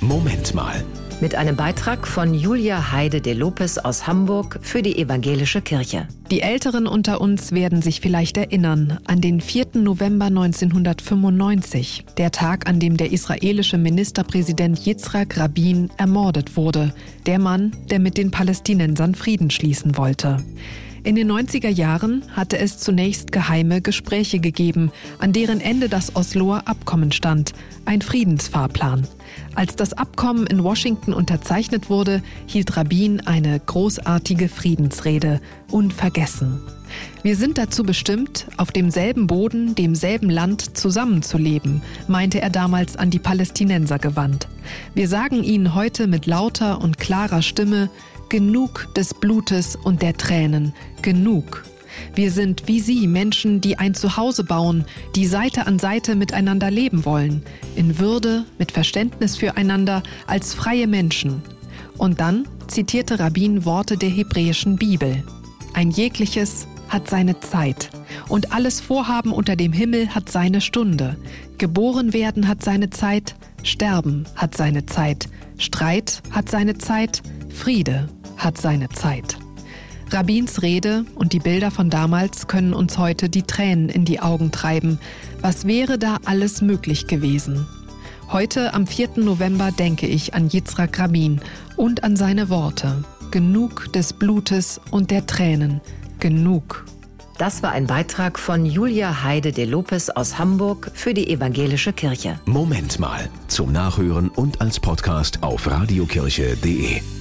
Moment mal. Mit einem Beitrag von Julia Heide de Lopez aus Hamburg für die Evangelische Kirche. Die Älteren unter uns werden sich vielleicht erinnern an den 4. November 1995, der Tag, an dem der israelische Ministerpräsident Yitzhak Rabin ermordet wurde, der Mann, der mit den Palästinensern Frieden schließen wollte. In den 90er Jahren hatte es zunächst geheime Gespräche gegeben, an deren Ende das Osloer Abkommen stand, ein Friedensfahrplan. Als das Abkommen in Washington unterzeichnet wurde, hielt Rabin eine großartige Friedensrede, unvergessen. Wir sind dazu bestimmt, auf demselben Boden, demselben Land zusammenzuleben, meinte er damals an die Palästinenser gewandt. Wir sagen ihnen heute mit lauter und klarer Stimme, genug des Blutes und der Tränen, genug. Wir sind wie Sie Menschen, die ein Zuhause bauen, die Seite an Seite miteinander leben wollen, in Würde, mit Verständnis füreinander, als freie Menschen. Und dann zitierte Rabbin Worte der hebräischen Bibel. Ein jegliches hat seine Zeit und alles Vorhaben unter dem Himmel hat seine Stunde. Geboren werden hat seine Zeit, Sterben hat seine Zeit, Streit hat seine Zeit, Friede hat seine Zeit. Rabbins Rede und die Bilder von damals können uns heute die Tränen in die Augen treiben. Was wäre da alles möglich gewesen? Heute, am 4. November, denke ich an Yitzhak Rabin und an seine Worte. Genug des Blutes und der Tränen. Genug. Das war ein Beitrag von Julia Heide de Lopez aus Hamburg für die Evangelische Kirche. Moment mal. Zum Nachhören und als Podcast auf radiokirche.de.